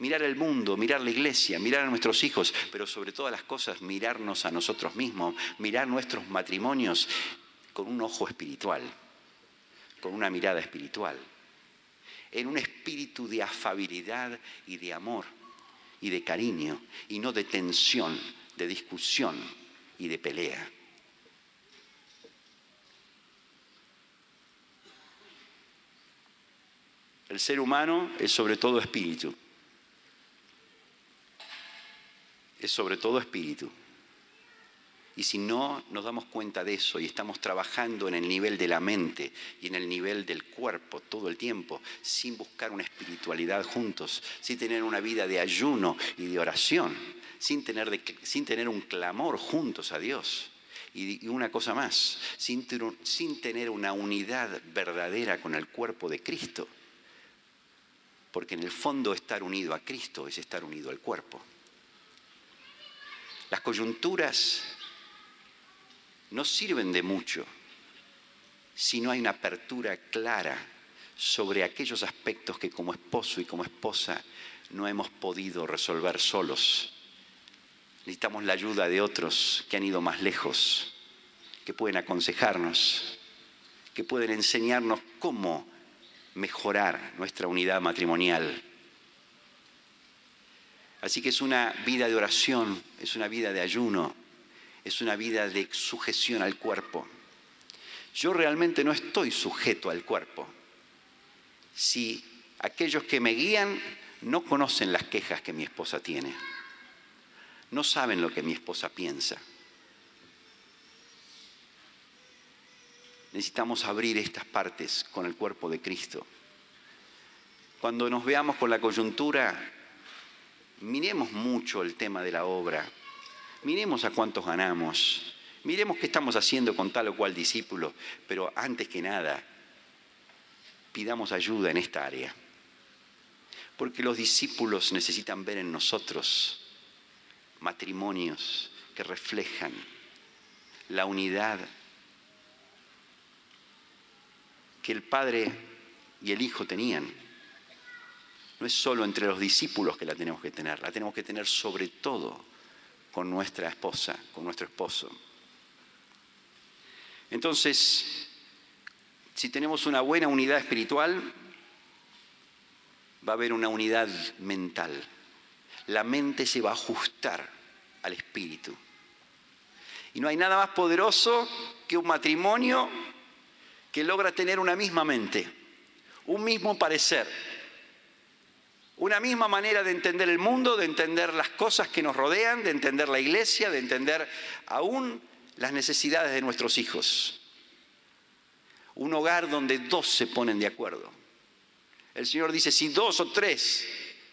Mirar el mundo, mirar la iglesia, mirar a nuestros hijos, pero sobre todas las cosas mirarnos a nosotros mismos, mirar nuestros matrimonios con un ojo espiritual, con una mirada espiritual, en un espíritu de afabilidad y de amor y de cariño y no de tensión, de discusión y de pelea. El ser humano es sobre todo espíritu. Es sobre todo espíritu. Y si no nos damos cuenta de eso y estamos trabajando en el nivel de la mente y en el nivel del cuerpo todo el tiempo, sin buscar una espiritualidad juntos, sin tener una vida de ayuno y de oración, sin tener, sin tener un clamor juntos a Dios, y, una cosa más, sin, sin tener una unidad verdadera con el cuerpo de Cristo, porque en el fondo estar unido a Cristo es estar unido al cuerpo. Las coyunturas no sirven de mucho si no hay una apertura clara sobre aquellos aspectos que como esposo y como esposa no hemos podido resolver solos. Necesitamos la ayuda de otros que han ido más lejos, que pueden aconsejarnos, que pueden enseñarnos cómo mejorar nuestra unidad matrimonial. Así que es una vida de oración, es una vida de ayuno, es una vida de sujeción al cuerpo. Yo realmente no estoy sujeto al cuerpo. Si aquellos que me guían no conocen las quejas que mi esposa tiene, no saben lo que mi esposa piensa, necesitamos abrir estas partes con el cuerpo de Cristo. Cuando nos veamos con la coyuntura, miremos mucho el tema de la obra, miremos a cuántos ganamos, miremos qué estamos haciendo con tal o cual discípulo, pero antes que nada, pidamos ayuda en esta área, porque los discípulos necesitan ver en nosotros matrimonios que reflejan la unidad que el Padre y el Hijo tenían. No es solo entre los discípulos que la tenemos que tener, la tenemos que tener sobre todo con nuestra esposa, con nuestro esposo. Entonces, si tenemos una buena unidad espiritual, va a haber una unidad mental. La mente se va a ajustar al espíritu. Y no hay nada más poderoso que un matrimonio que logra tener una misma mente, un mismo parecer, una misma manera de entender el mundo, de entender las cosas que nos rodean, de entender la iglesia, de entender aún las necesidades de nuestros hijos. Un hogar donde dos se ponen de acuerdo. El Señor dice, si dos o tres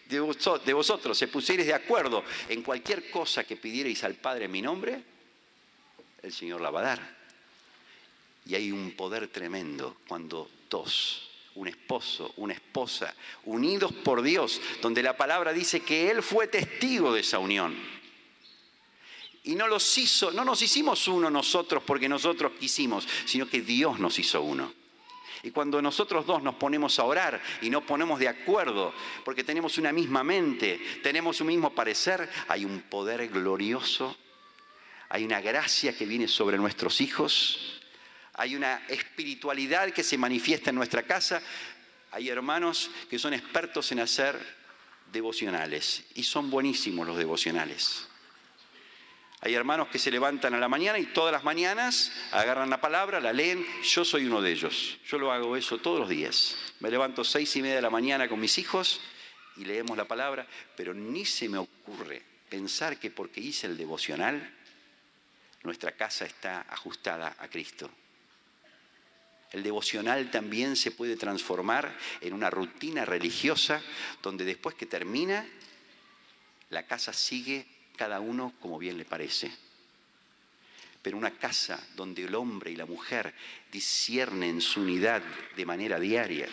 de vosotros se pusierais de acuerdo en cualquier cosa que pidierais al Padre en mi nombre, el Señor la va a dar. Y hay un poder tremendo cuando dos, un esposo, una esposa, unidos por Dios, donde la palabra dice que Él fue testigo de esa unión. Y no los hizo, no nos hicimos uno nosotros porque nosotros quisimos, sino que Dios nos hizo uno. Y cuando nosotros dos nos ponemos a orar y nos ponemos de acuerdo, porque tenemos una misma mente, tenemos un mismo parecer, hay un poder glorioso, hay una gracia que viene sobre nuestros hijos, hay una espiritualidad que se manifiesta en nuestra casa. Hay hermanos que son expertos en hacer devocionales y son buenísimos los devocionales. Hay hermanos que se levantan a la mañana y todas las mañanas agarran la palabra, la leen. Yo soy uno de ellos. Yo lo hago eso todos los días. Me levanto seis y media de la mañana con mis hijos y leemos la palabra, pero ni se me ocurre pensar que porque hice el devocional, nuestra casa está ajustada a Cristo. El devocional también se puede transformar en una rutina religiosa donde después que termina, la casa sigue cada uno como bien le parece. Pero una casa donde el hombre y la mujer disciernen su unidad de manera diaria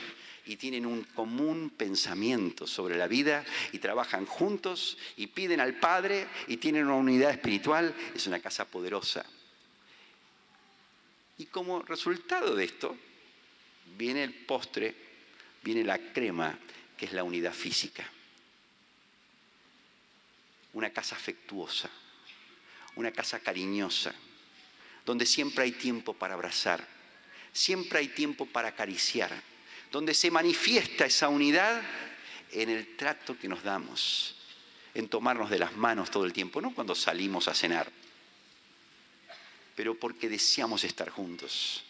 y tienen un común pensamiento sobre la vida y trabajan juntos y piden al Padre y tienen una unidad espiritual, es una casa poderosa. Y como resultado de esto, viene el postre, viene la crema, que es la unidad física. Una casa afectuosa, una casa cariñosa, donde siempre hay tiempo para abrazar, siempre hay tiempo para acariciar, donde se manifiesta esa unidad en el trato que nos damos, en tomarnos de las manos todo el tiempo, no cuando salimos a cenar pero porque deseamos estar juntos,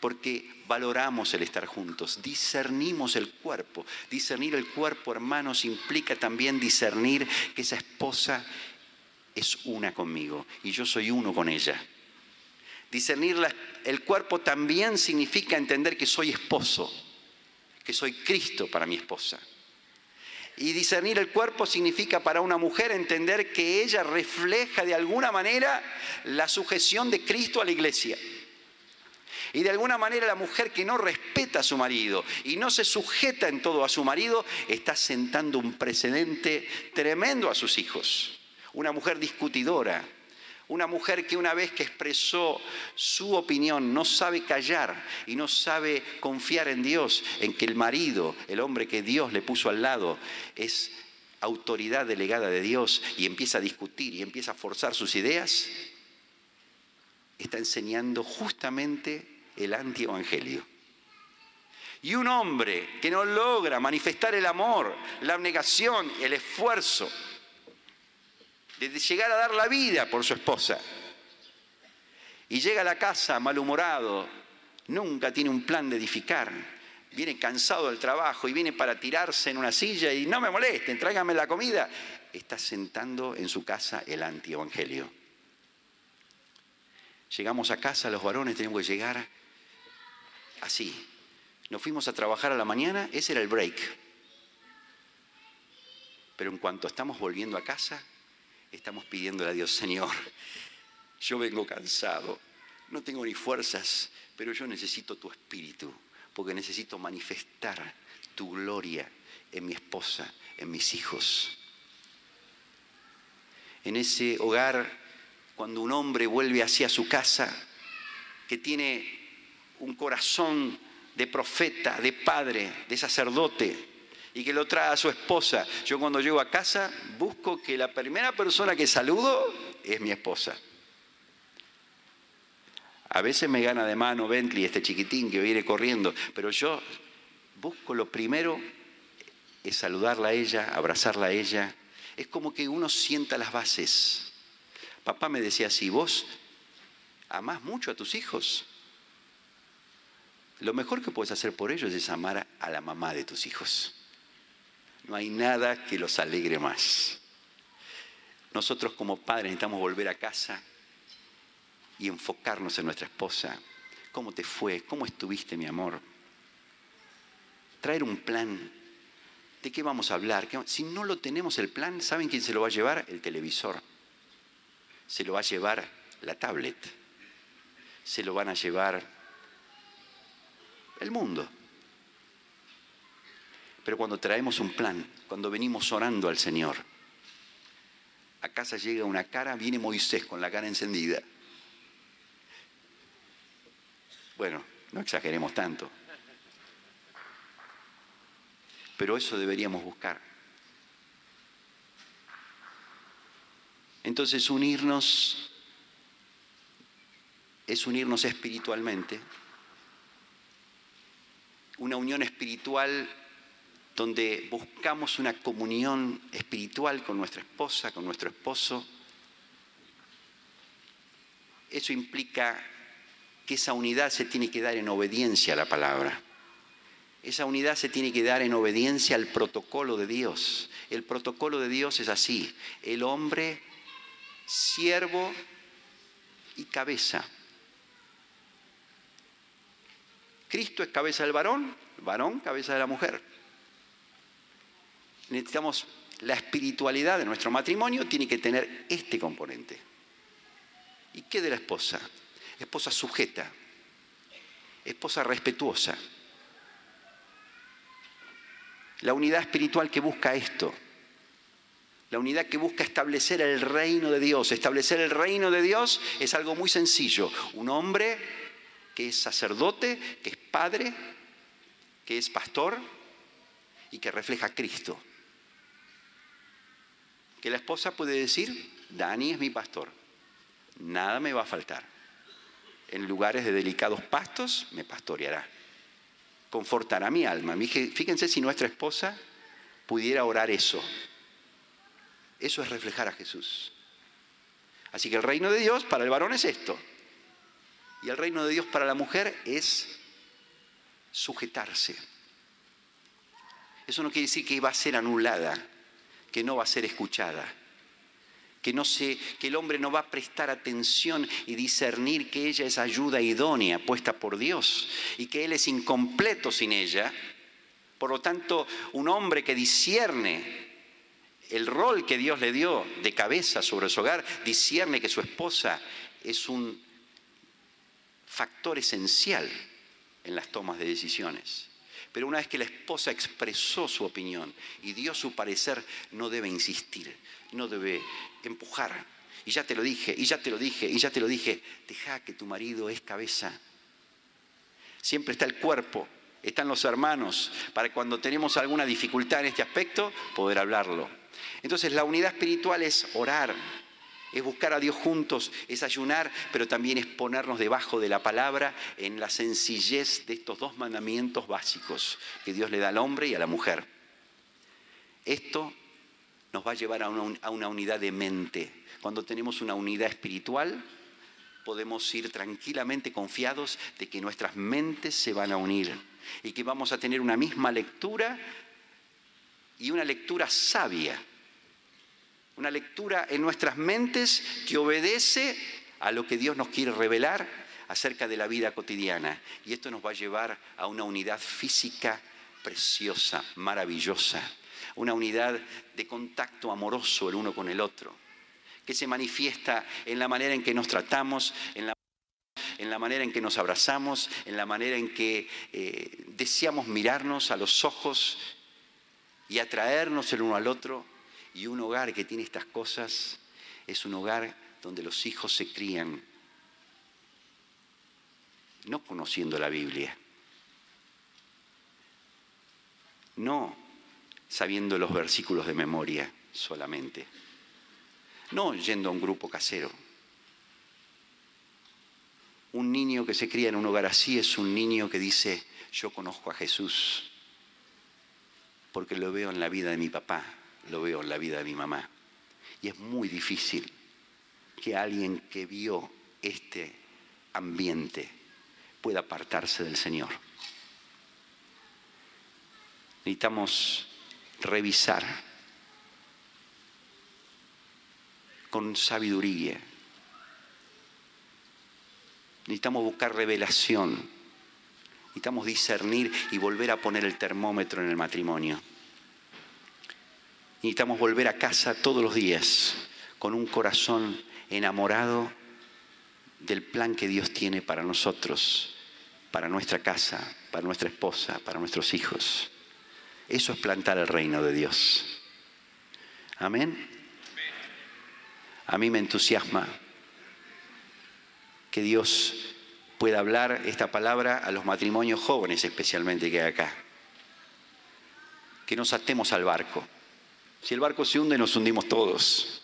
porque valoramos el estar juntos, discernimos el cuerpo. Discernir el cuerpo, hermanos, implica también discernir que esa esposa es una conmigo y yo soy uno con ella. Discernir el cuerpo también significa entender que soy esposo, que soy Cristo para mi esposa. Y discernir el cuerpo significa para una mujer entender que ella refleja de alguna manera la sujeción de Cristo a la iglesia. Y de alguna manera la mujer que no respeta a su marido y no se sujeta en todo a su marido está sentando un precedente tremendo a sus hijos. Una mujer discutidora, una mujer que una vez que expresó su opinión no sabe callar y no sabe confiar en Dios, en que el marido, el hombre que Dios le puso al lado, es autoridad delegada de Dios y empieza a discutir y empieza a forzar sus ideas, está enseñando justamente el antievangelio. Y un hombre que no logra manifestar el amor, la abnegación, el esfuerzo, de llegar a dar la vida por su esposa. Y llega a la casa malhumorado, nunca tiene un plan de edificar, viene cansado del trabajo y viene para tirarse en una silla y no me molesten, tráigame la comida. Está sentando en su casa el antievangelio. Llegamos a casa, los varones tenemos que llegar así. Nos fuimos a trabajar a la mañana, ese era el break. Pero en cuanto estamos volviendo a casa, estamos pidiéndole a Dios, Señor, yo vengo cansado, no tengo ni fuerzas, pero yo necesito tu espíritu, porque necesito manifestar tu gloria en mi esposa, en mis hijos. En ese hogar, cuando un hombre vuelve hacia su casa, que tiene un corazón de profeta, de padre, de sacerdote, y que lo trae a su esposa. Yo cuando llego a casa busco que la primera persona que saludo es mi esposa. A veces me gana de mano Bentley, este chiquitín que viene corriendo, pero yo busco lo primero es saludarla a ella, abrazarla a ella. Es como que uno sienta las bases. Papá me decía así, vos amás mucho a tus hijos. Lo mejor que puedes hacer por ellos es amar a la mamá de tus hijos. No hay nada que los alegre más. Nosotros como padres necesitamos volver a casa y enfocarnos en nuestra esposa. ¿Cómo te fue? ¿Cómo estuviste, mi amor? Traer un plan. ¿De qué vamos a hablar? Si no lo tenemos el plan, ¿saben quién se lo va a llevar? El televisor. Se lo va a llevar la tablet. Se lo van a llevar el mundo. Pero cuando traemos un plan, cuando venimos orando al Señor, a casa llega una cara, viene Moisés con la cara encendida. Bueno, no exageremos tanto. Pero eso deberíamos buscar. Entonces unirnos es unirnos espiritualmente. Una unión espiritual donde buscamos una comunión espiritual con nuestra esposa, con nuestro esposo. Eso implica que esa unidad se tiene que dar en obediencia a la palabra. Esa unidad se tiene que dar en obediencia al protocolo de Dios. El protocolo de Dios es así. El hombre, siervo y cabeza. Cristo es cabeza del varón, varón cabeza de la mujer. Necesitamos la espiritualidad de nuestro matrimonio, tiene que tener este componente. ¿Y qué de la esposa? Esposa sujeta, esposa respetuosa. La unidad espiritual que busca esto, la unidad que busca establecer el reino de Dios. Establecer el reino de Dios es algo muy sencillo. Un hombre que es sacerdote, que es padre, que es pastor y que refleja a Cristo. Que la esposa puede decir, Dani es mi pastor, nada me va a faltar. En lugares de delicados pastos me pastoreará confortará mi alma. Fíjense si nuestra esposa pudiera orar eso. Eso es reflejar a Jesús. Así que el reino de Dios para el varón es esto. Y el reino de Dios para la mujer es sujetarse. Eso no quiere decir que va a ser anulada, que no va a ser escuchada que, no se, que el hombre no va a prestar atención y discernir que ella es ayuda idónea puesta por Dios y que él es incompleto sin ella. Por lo tanto, un hombre que discierne el rol que Dios le dio de cabeza sobre su hogar, discierne que su esposa es un factor esencial en las tomas de decisiones. Pero una vez que la esposa expresó su opinión y dio su parecer, no debe insistir, no debe empujar. Y ya te lo dije, y ya te lo dije, y ya te lo dije. Deja que tu marido es cabeza. Siempre está el cuerpo, están los hermanos, para cuando tenemos alguna dificultad en este aspecto, poder hablarlo. Entonces la unidad espiritual es orar, es buscar a Dios juntos, es ayunar, pero también es ponernos debajo de la palabra en la sencillez de estos dos mandamientos básicos que Dios le da al hombre y a la mujer. Esto nos va a llevar a una, unidad de mente. Cuando tenemos una unidad espiritual, podemos ir tranquilamente confiados de que nuestras mentes se van a unir y que vamos a tener una misma lectura y una lectura sabia una lectura en nuestras mentes que obedece a lo que Dios nos quiere revelar acerca de la vida cotidiana. Y esto nos va a llevar a una unidad física preciosa, maravillosa, una unidad de contacto amoroso el uno con el otro, que se manifiesta en la manera en que nos tratamos, en la en la manera en que nos abrazamos, en la manera en que eh, deseamos mirarnos a los ojos y atraernos el uno al otro, y un hogar que tiene estas cosas es un hogar donde los hijos se crían no conociendo la Biblia, no sabiendo los versículos de memoria solamente, no yendo a un grupo casero. Un niño que se cría en un hogar así es un niño que dice, yo conozco a Jesús porque lo veo en la vida de mi papá, lo veo en la vida de mi mamá. Y es muy difícil que alguien que vio este ambiente pueda apartarse del Señor. Necesitamos revisar con sabiduría. Necesitamos buscar revelación. Necesitamos discernir y volver a poner el termómetro en el matrimonio. Necesitamos volver a casa todos los días con un corazón enamorado del plan que Dios tiene para nosotros, para nuestra casa, para nuestra esposa, para nuestros hijos. Eso es plantar el reino de Dios. Amén. A mí me entusiasma que Dios pueda hablar esta palabra a los matrimonios jóvenes especialmente que hay acá. Que nos atemos al barco si el barco se hunde, nos hundimos todos.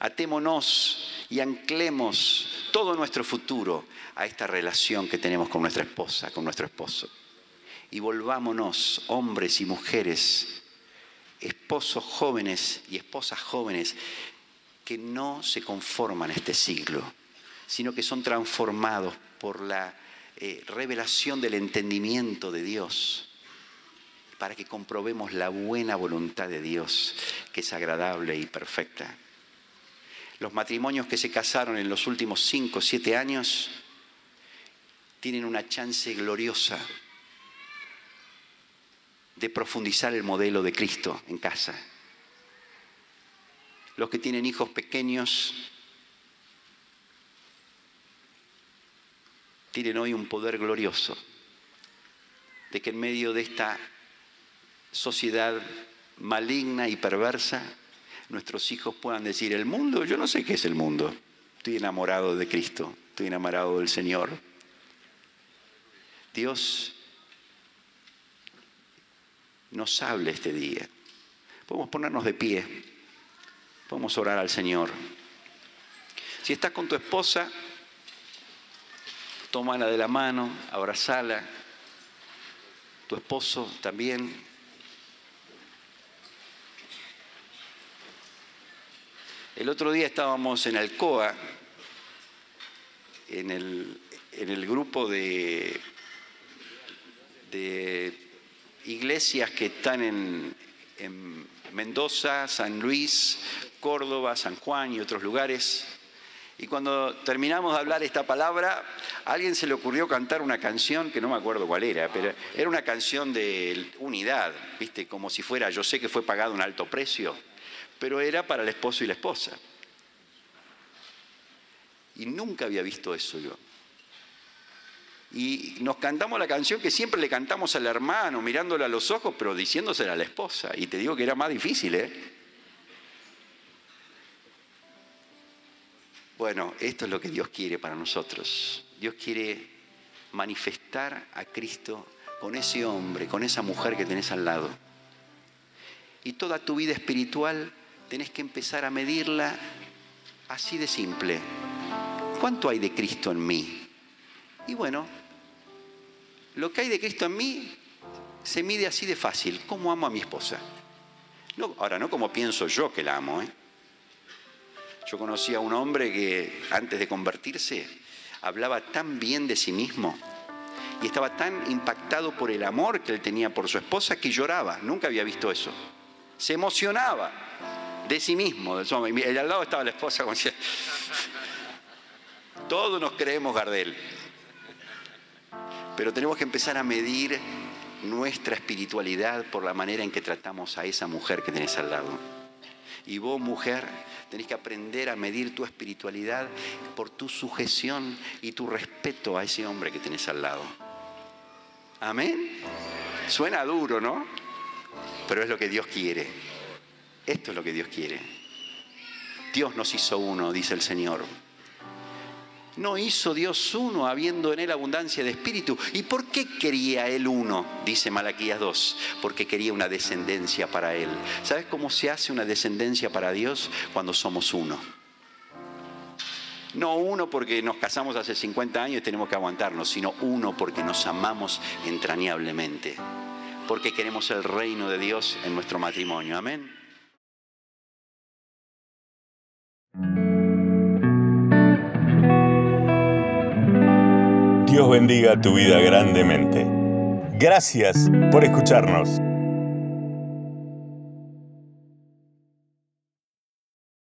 Atémonos y anclemos todo nuestro futuro a esta relación que tenemos con nuestra esposa, con nuestro esposo. y volvámonos, hombres y mujeres, esposos jóvenes y esposas jóvenes, que no se conforman a este siglo, sino que son transformados por la eh, revelación del entendimiento de Dios, para que comprobemos la buena voluntad de Dios, que es agradable y perfecta. Los matrimonios que se casaron en los últimos cinco o siete años tienen una chance gloriosa de profundizar el modelo de Cristo en casa. Los que tienen hijos pequeños tienen hoy un poder glorioso de que en medio de esta sociedad maligna y perversa, nuestros hijos puedan decir, el mundo, yo no sé qué es el mundo, estoy enamorado de Cristo, estoy enamorado del Señor. Dios nos hable este día. Podemos ponernos de pie, podemos orar al Señor. Si estás con tu esposa, tómala de la mano, abrazala. Tu esposo también. El otro día estábamos en Alcoa, en el, grupo de, de iglesias que están en, en Mendoza, San Luis, Córdoba, San Juan y otros lugares. Y cuando terminamos de hablar esta palabra, a alguien se le ocurrió cantar una canción que no me acuerdo cuál era, pero era una canción de unidad, ¿viste? Como si fuera, yo sé que fue pagado un alto precio, pero era para el esposo y la esposa. Y nunca había visto eso yo. Y nos cantamos la canción que siempre le cantamos al hermano, mirándole a los ojos, pero diciéndosela a la esposa. Y te digo que era más difícil, ¿eh? Bueno, esto es lo que Dios quiere para nosotros. Dios quiere manifestar a Cristo con ese hombre, con esa mujer que tenés al lado. Y toda tu vida espiritual tenés que empezar a medirla así de simple. ¿Cuánto hay de Cristo en mí? Y bueno, lo que hay de Cristo en mí se mide así de fácil. ¿Cómo amo a mi esposa? No, ahora, no como pienso yo que la amo, ¿eh? Yo conocí a un hombre que antes de convertirse hablaba tan bien de sí mismo y estaba tan impactado por el amor que él tenía por su esposa que lloraba. Nunca había visto eso. Se emocionaba de sí mismo. Y al lado estaba la esposa como decía, todos nos creemos Gardel. Pero tenemos que empezar a medir nuestra espiritualidad por la manera en que tratamos a esa mujer que tenés al lado. Y vos, mujer, tenés que aprender a medir tu espiritualidad por tu sujeción y tu respeto a ese hombre que tenés al lado. Amén. Suena duro, ¿no? Pero es lo que Dios quiere. Esto es lo que Dios quiere. Dios nos hizo uno, dice el Señor. No hizo Dios uno habiendo en él abundancia de espíritu. ¿Y por qué quería él uno? Dice Malaquías 2. Porque quería una descendencia para él. ¿Sabes cómo se hace una descendencia para Dios? Cuando somos uno. No uno porque nos casamos hace 50 años y tenemos que aguantarnos, sino uno porque nos amamos entrañablemente. Porque queremos el reino de Dios en nuestro matrimonio. Amén. Dios bendiga tu vida grandemente. Gracias por escucharnos.